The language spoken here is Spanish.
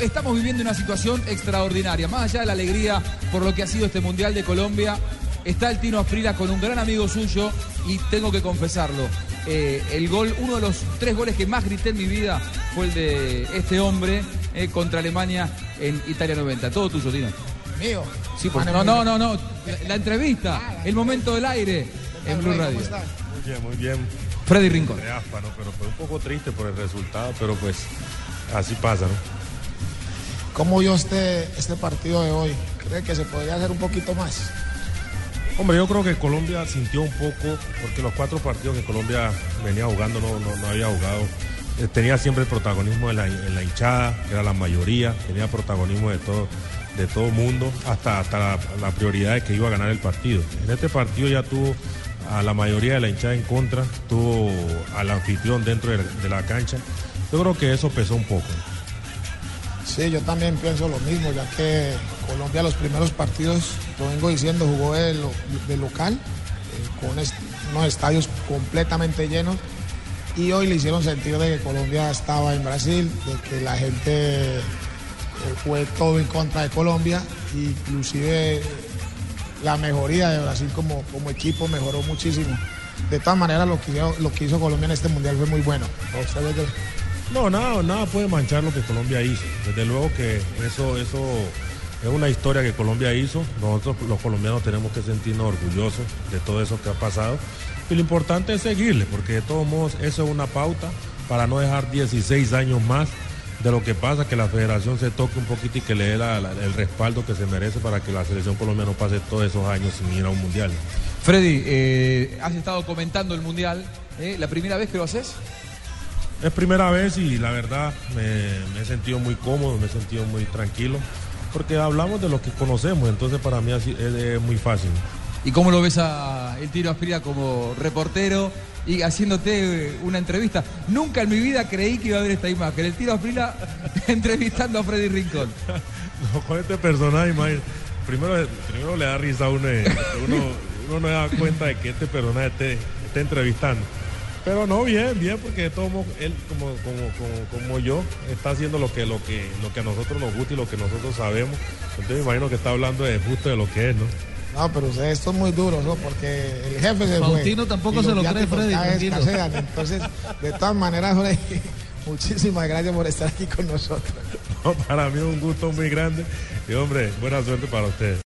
estamos viviendo una situación extraordinaria. Más allá de la alegría por lo que ha sido este Mundial de Colombia, está el Tino Asprila con un gran amigo suyo y tengo que confesarlo. eh, el gol, uno de los tres goles que más grité en mi vida fue el de este hombre eh, contra Alemania en Italia 90. Todo tuyo, Tino. Mío. Sí, por- Mane, no, no, no, no. La, la entrevista, el momento del aire en Blue ¿Cómo Radio. Muy bien, muy bien. Freddy Rincón. Pero fue un poco triste por el resultado, pero pues así pasa, ¿no? ¿Cómo vio este, este partido de hoy? ¿Cree que se podría hacer un poquito más? Hombre, yo creo que Colombia sintió un poco, porque los cuatro partidos que Colombia venía jugando no, no, había jugado. eh, tenía siempre el protagonismo en la, en la hinchada, que era la mayoría, tenía protagonismo de todo de todo mundo, hasta, hasta la, prioridad de que iba a ganar el partido. En este partido ya tuvo a la mayoría de la hinchada en contra, tuvo al anfitrión dentro de, de la cancha. Yo creo que eso pesó un poco. Sí, yo también pienso lo mismo, ya que Colombia los primeros partidos, lo vengo diciendo, jugó de, lo- de local, eh, con est- unos estadios completamente llenos, y hoy le hicieron sentir de que Colombia estaba en Brasil, de que la gente eh, fue todo en contra de Colombia, inclusive la mejoría de Brasil como, como equipo mejoró muchísimo. De todas maneras, lo que, hizo, lo que hizo Colombia en este mundial fue muy bueno. ¿Usted ve que- No, nada, nada puede manchar lo que Colombia hizo. Desde luego que eso, eso es una historia que Colombia hizo. Nosotros los colombianos tenemos que sentirnos orgullosos de todo eso que ha pasado. Y lo importante es seguirle, porque de todos modos eso es una pauta para no dejar 16 años más de lo que pasa, que la federación se toque un poquito y que le dé el respaldo que se merece para que la selección colombiana no pase todos esos años sin ir a un mundial. Freddy, eh, has estado comentando el Mundial. ¿eh? ¿La primera vez que lo haces? Es primera vez y la verdad me, me he sentido muy cómodo, me he sentido muy tranquilo, porque hablamos de lo que conocemos, entonces para mí así es, es muy fácil. ¿Y cómo lo ves a el Tiro Asprila como reportero y haciéndote eh, una entrevista? Nunca en mi vida creí que iba a haber esta imagen. El Tiro Asprila entrevistando a Freddy Rincón. No, con este personaje, imagínate, primero, primero le da risa a uno, eh, uno, uno no da cuenta de que este personaje esté, esté entrevistando. Pero no, bien, bien, porque de todos modos, él como, como, como, como yo está haciendo lo que, lo, que, lo que a nosotros nos gusta y lo que nosotros sabemos. Entonces me imagino que está hablando de justo de lo que es, ¿no? No, pero usted, esto es muy duro, ¿no? Porque el jefe se fue. Faustino tampoco se lo cree, Freddy. Entonces, de todas maneras, Freddy, muchísimas gracias por estar aquí con nosotros. No, para mí es un gusto muy grande y hombre, buena suerte para ustedes.